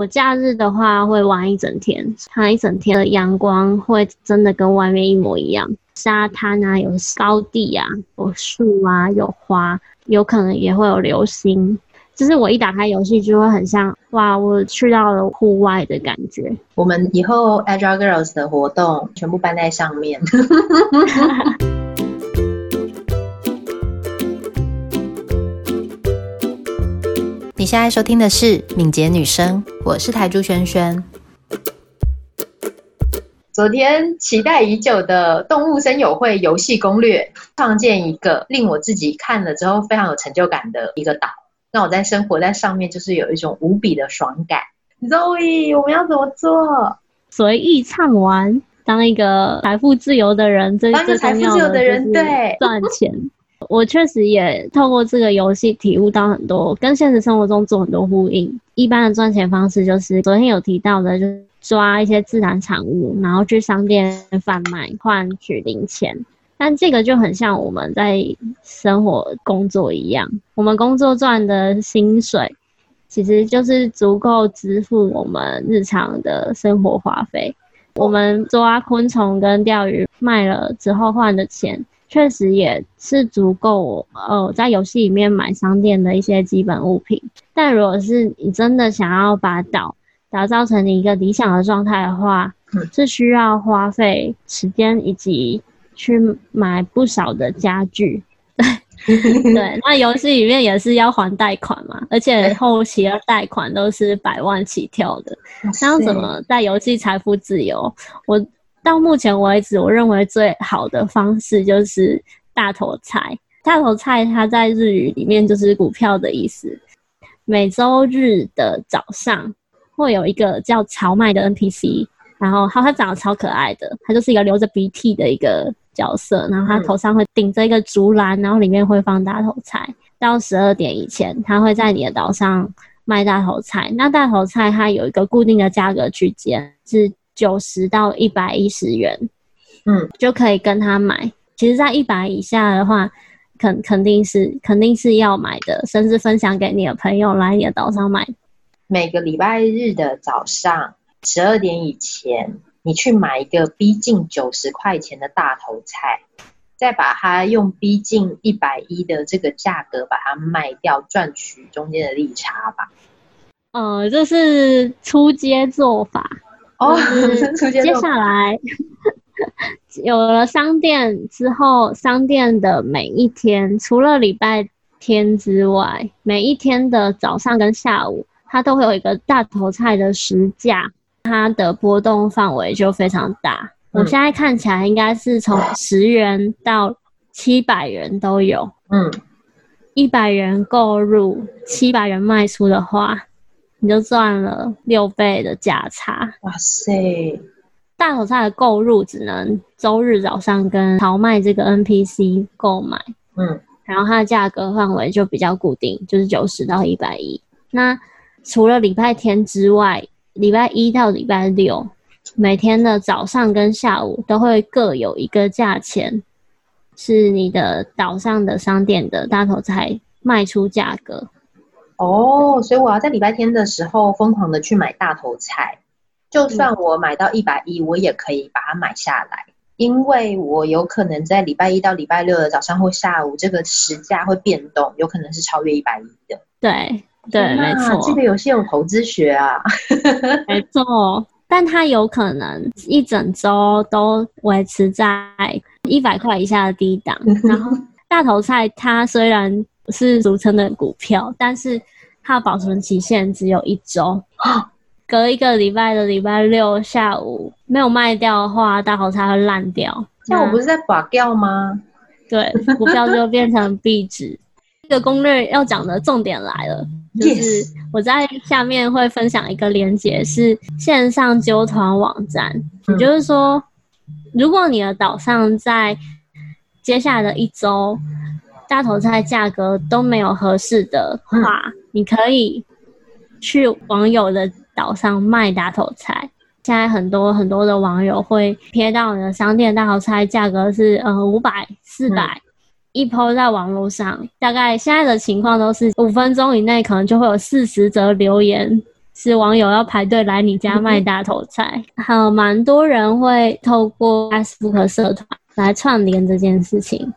我假日的话会玩一整天，它一整天的阳光会真的跟外面一模一样。沙滩啊，有高地啊，有树啊，有花，有可能也会有流星。就是我一打开游戏，就会很像哇，我去到了户外的感觉。我们以后 Agile Girls 的活动全部搬在上面。你现在收听的是敏捷女生，我是台珠萱萱。昨天期待已久的动物森友会游戏攻略，创建一个令我自己看了之后非常有成就感的一个岛，让我在生活在上面就是有一种无比的爽感。Zoe，我们要怎么做？随意畅玩，当一个财富自由的人，最当一个财富自由的人，对，赚钱。我确实也透过这个游戏体悟到很多，跟现实生活中做很多呼应。一般的赚钱方式就是昨天有提到的，就是抓一些自然产物，然后去商店贩卖换取零钱。但这个就很像我们在生活工作一样，我们工作赚的薪水，其实就是足够支付我们日常的生活花费。我们抓昆虫跟钓鱼卖了之后换的钱。确实也是足够，呃，在游戏里面买商店的一些基本物品。但如果是你真的想要把岛打造成你一个理想的状态的话，是需要花费时间以及去买不少的家具。对，对，那游戏里面也是要还贷款嘛，而且后期的贷款都是百万起跳的。那要怎么在游戏财富自由？我。到目前为止，我认为最好的方式就是大头菜。大头菜它在日语里面就是股票的意思。每周日的早上会有一个叫荞麦的 NPC，然后它它长得超可爱的，他就是一个流着鼻涕的一个角色，然后他头上会顶着一个竹篮，然后里面会放大头菜。到十二点以前，他会在你的岛上卖大头菜。那大头菜它有一个固定的价格区间是。九十到一百一十元，嗯，就可以跟他买。其实，在一百以下的话，肯肯定是肯定是要买的，甚至分享给你的朋友来你的岛上买。每个礼拜日的早上十二点以前，你去买一个逼近九十块钱的大头菜，再把它用逼近一百一的这个价格把它卖掉，赚取中间的利差吧。呃，这是出街做法。哦，接下来有了商店之后，商店的每一天，除了礼拜天之外，每一天的早上跟下午，它都会有一个大头菜的时价，它的波动范围就非常大。嗯、我现在看起来应该是从十元到七百元都有。嗯，一百元购入，七百元卖出的话。你就赚了六倍的价差！哇塞！大头菜的购入只能周日早上跟淘麦这个 NPC 购买，嗯，然后它的价格范围就比较固定，就是九十到一百一。那除了礼拜天之外，礼拜一到礼拜六每天的早上跟下午都会各有一个价钱，是你的岛上的商店的大头菜卖出价格。哦，所以我要在礼拜天的时候疯狂的去买大头菜，就算我买到一百一，我也可以把它买下来，因为我有可能在礼拜一到礼拜六的早上或下午，这个时价会变动，有可能是超越一百一的。对对，没错，这个游戏有投资学啊，没错，但它有可能一整周都维持在一百块以下的低档，然后大头菜它虽然。是俗称的股票，但是它的保存期限只有一周，隔一个礼拜的礼拜六下午没有卖掉的话，大头菜会烂掉。那我不是在拔掉吗？对，股票就变成壁纸。这个攻略要讲的重点来了，就是我在下面会分享一个链接，是线上纠团网站。也、嗯、就是说，如果你的岛上在接下来的一周，大头菜价格都没有合适的话，嗯，你可以去网友的岛上卖大头菜。现在很多很多的网友会贴到你的商店，大头菜价格是呃五百、四百，一 po 在网络上，大概现在的情况都是五分钟以内，可能就会有四十则留言是网友要排队来你家卖大头菜，嗯、还有蛮多人会透过 Facebook 社团来串联这件事情。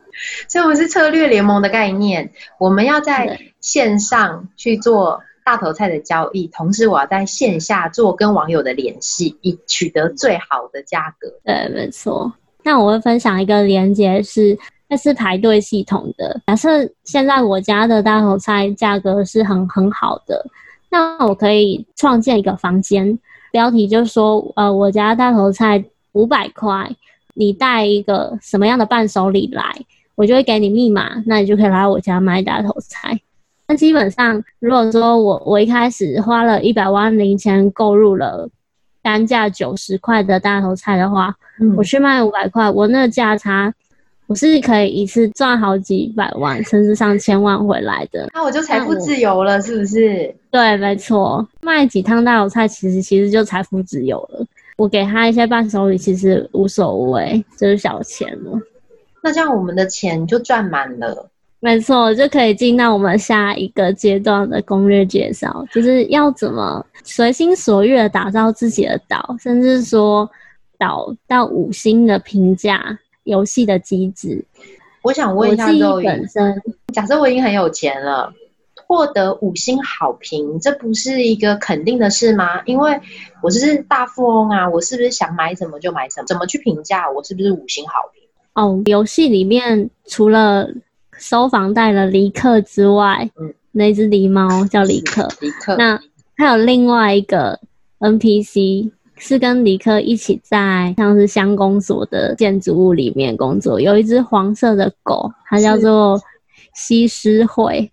所以我们是策略联盟的概念，我们要在线上去做大头菜的交易，同时我要在线下做跟网友的联系，以取得最好的价格。对，没错。那我会分享一个连接是。那是排队系统的。假设现在我家的大头菜价格是很很好的，那我可以创建一个房间，标题就是说，呃，我家大头菜五百块，你带一个什么样的伴手礼来，我就会给你密码，那你就可以来我家买大头菜。那基本上，如果说我我一开始花了一百万零钱购入了单价九十块的大头菜的话，嗯、我去卖五百块，我那个价差。我是可以一次赚好几百万，甚至上千万回来的。那我就财富自由了，是不是？对，没错。卖几趟大头菜，其实其实就财富自由了。我给他一些伴手礼，其实无所谓，就是小钱了。那这样我们的钱就赚满了。没错，就可以进到我们下一个阶段的攻略介绍，就是要怎么随心所欲的打造自己的岛，甚至说岛到五星的评价。游戏的机制，我想问一下肉鱼，本身假设我已经很有钱了，获得五星好评，这不是一个肯定的事吗？因为我是大富翁啊，我是不是想买什么就买什么？怎么去评价我是不是五星好评？哦，游戏里面除了收房贷的离克之外，嗯，那只狸猫叫离克，离克，那还有另外一个 NPC。是跟李克一起在像是乡公所的建筑物里面工作，有一只黄色的狗，它叫做西施惠，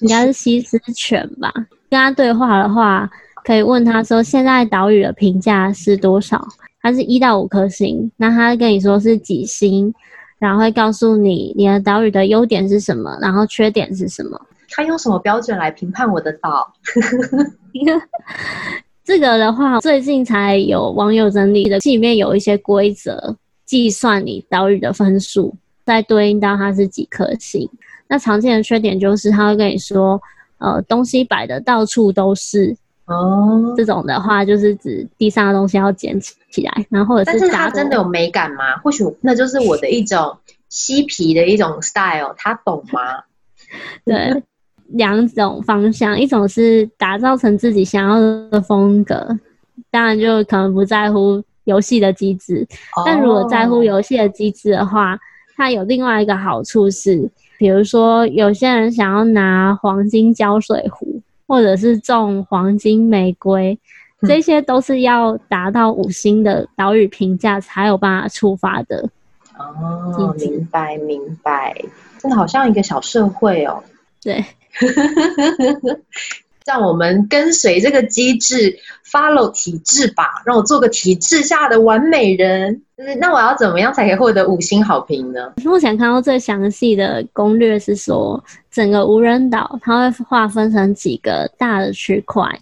应该是西施犬吧。跟他对话的话，可以问他说现在岛屿的评价是多少？它是一到五颗星，那他跟你说是几星，然后会告诉你你的岛屿的优点是什么，然后缺点是什么。他用什么标准来评判我的岛？这个的话，最近才有网友整理的，里面有一些规则计算你岛屿的分数，再对应到它是几颗星。那常见的缺点就是，他会跟你说，呃，东西摆的到处都是哦。这种的话，就是指地上的东西要捡起来，然后或者是。但是它真的有美感吗？或许那就是我的一种嬉皮的一种 style，他懂吗？对。两种方向，一种是打造成自己想要的风格，当然就可能不在乎游戏的机制。但如果在乎游戏的机制的话，它有另外一个好处是，比如说有些人想要拿黄金浇水壶，或者是种黄金玫瑰，这些都是要达到五星的岛屿评价才有办法触发的。哦，明白明白，真的好像一个小社会哦。对。让我们跟随这个机制，follow 体制吧。让我做个体制下的完美人。那我要怎么样才可以获得五星好评呢？目前看到最详细的攻略是说，整个无人岛它会划分成几个大的区块，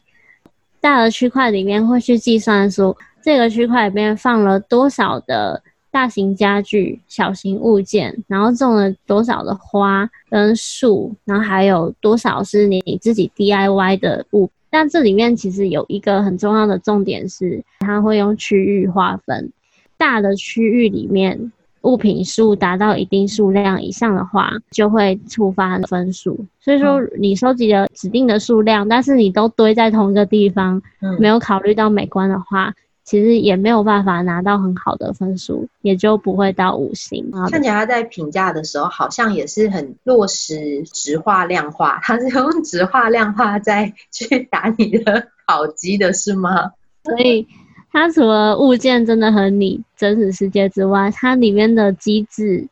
大的区块里面会去计算说，这个区块里面放了多少的。大型家具、小型物件，然后种了多少的花跟树，然后还有多少是你自己 DIY 的物。但这里面其实有一个很重要的重点是，它会用区域划分。大的区域里面，物品数达到一定数量以上的话，就会触发分数。所以说，你收集了指定的数量，但是你都堆在同一个地方，没有考虑到美观的话。其实也没有办法拿到很好的分数，也就不会到五星。看起来他在评价的时候，好像也是很落实直化量化，他是用直化量化在 去打你的 考级的是吗？所以，它除了物件真的和你真实世界之外，它里面的机制，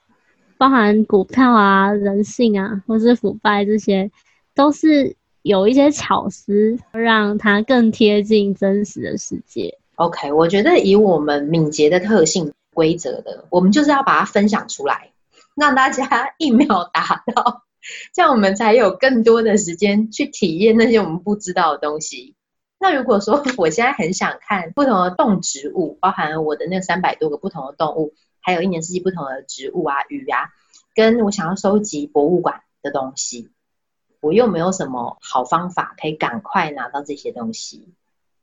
包含股票啊、人性啊，或是腐败这些，都是有一些巧思，让它更贴近真实的世界。OK，我觉得以我们敏捷的特性规则的，我们就是要把它分享出来，让大家 一秒达到，这样我们才有更多的时间去体验那些我们不知道的东西。那如果说 我现在很想看不同的动植物，包含我的那三百多个不同的动物，还有一年四季不同的植物啊、鱼啊，跟我想要收集博物馆的东西，我又没有什么好方法可以赶快拿到这些东西。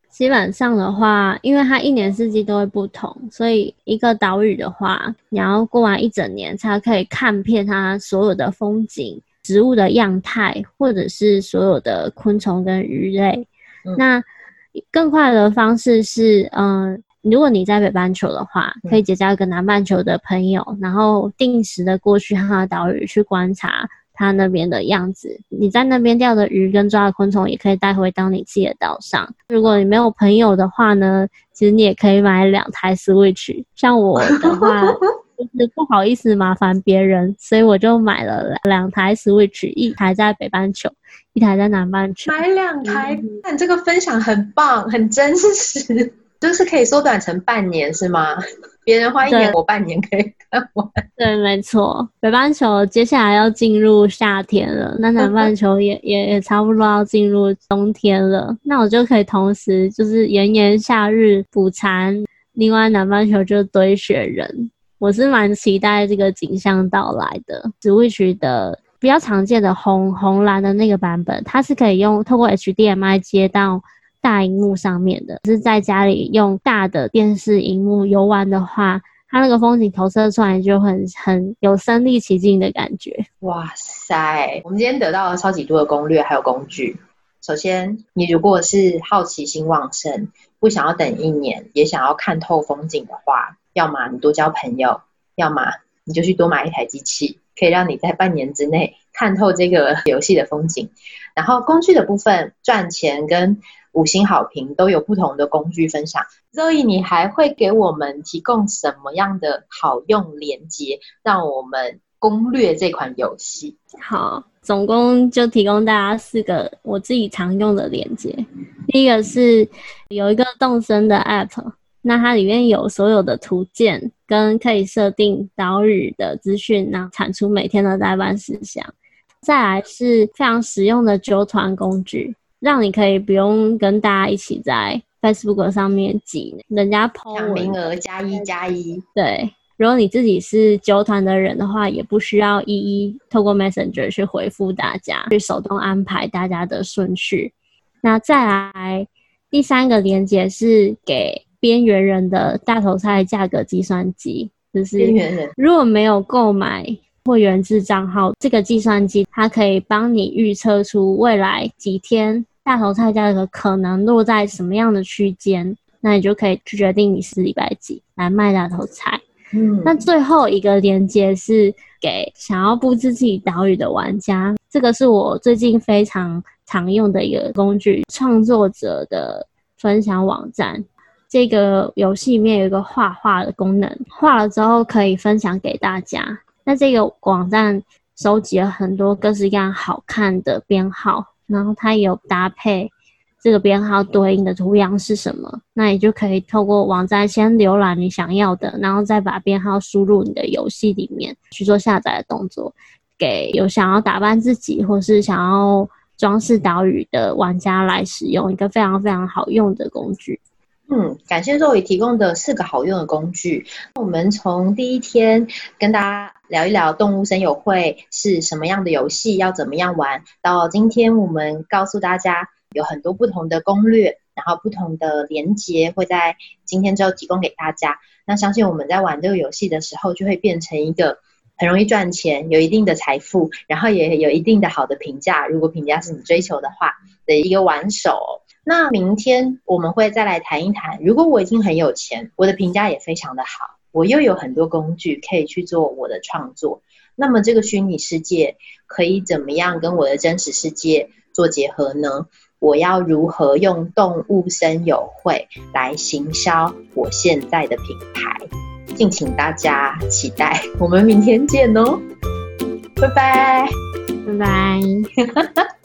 基本上的话，因为它一年四季都会不同，所以一个岛屿的话，你要过完一整年才可以看遍它所有的风景、植物的样态，或者是所有的昆虫跟鱼类。嗯、那更快的方式是，嗯、呃，如果你在北半球的话，可以结交一个南半球的朋友，然后定时的过去他的岛屿去观察。它那边的样子，你在那边钓的鱼跟抓的昆虫也可以带回到你自己的岛上。如果你没有朋友的话呢，其实你也可以买两台 Switch。像我的话，就是不好意思麻烦别人，所以我就买了两台 Switch，一台在北半球，一台在南半球。买两台，那你这个分享很棒，很真实。就是可以缩短成半年是吗？别人花一年，我半年可以看完。对，没错。北半球接下来要进入夏天了，那南半球也 也也差不多要进入冬天了。那我就可以同时就是炎炎夏日捕蝉，另外南半球就堆雪人。我是蛮期待这个景象到来的。Switch 的比较常见的红红蓝的那个版本，它是可以用透过 HDMI 接到。大荧幕上面的，是在家里用大的电视荧幕游玩的话，它那个风景投射出来就很很有身临其境的感觉。哇塞！我们今天得到了超级多的攻略还有工具。首先，你如果是好奇心旺盛，不想要等一年，也想要看透风景的话，要么你多交朋友，要么你就去多买一台机器，可以让你在半年之内看透这个游戏的风景。然后工具的部分，赚钱跟五星好评都有不同的工具分享。Zoe，你还会给我们提供什么样的好用连接，让我们攻略这款游戏？好，总共就提供大家四个我自己常用的连接。第一个是有一个动森的 App，那它里面有所有的图鉴跟可以设定岛屿的资讯，然后产出每天的待办事项。再来是非常实用的揪团工具。让你可以不用跟大家一起在 Facebook 上面挤人家 po 名额加一加一。对，如果你自己是九团的人的话，也不需要一一透过 Messenger 去回复大家，去手动安排大家的顺序。那再来第三个连接是给边缘人的大头菜价格计算机，就是边缘人如果没有购买会员制账号，这个计算机它可以帮你预测出未来几天。大头菜价格可能落在什么样的区间，那你就可以去决定你是礼拜几来卖大头菜。嗯，那最后一个连接是给想要布置自己岛屿的玩家，这个是我最近非常常用的一个工具——创作者的分享网站。这个游戏里面有一个画画的功能，画了之后可以分享给大家。那这个网站收集了很多各式各样好看的编号。然后它有搭配这个编号对应的图样是什么，那你就可以透过网站先浏览你想要的，然后再把编号输入你的游戏里面去做下载的动作，给有想要打扮自己或是想要装饰岛屿的玩家来使用，一个非常非常好用的工具。嗯，感谢 Zoe 提供的四个好用的工具。我们从第一天跟大家聊一聊动物森友会是什么样的游戏，要怎么样玩，到今天我们告诉大家有很多不同的攻略，然后不同的连接会在今天之后提供给大家。那相信我们在玩这个游戏的时候，就会变成一个很容易赚钱、有一定的财富，然后也有一定的好的评价，如果评价是你追求的话的一个玩手。那明天我们会再来谈一谈，如果我已经很有钱，我的评价也非常的好，我又有很多工具可以去做我的创作，那么这个虚拟世界可以怎么样跟我的真实世界做结合呢？我要如何用动物声友会来行销我现在的品牌？敬请大家期待，我们明天见哦，拜拜，拜拜。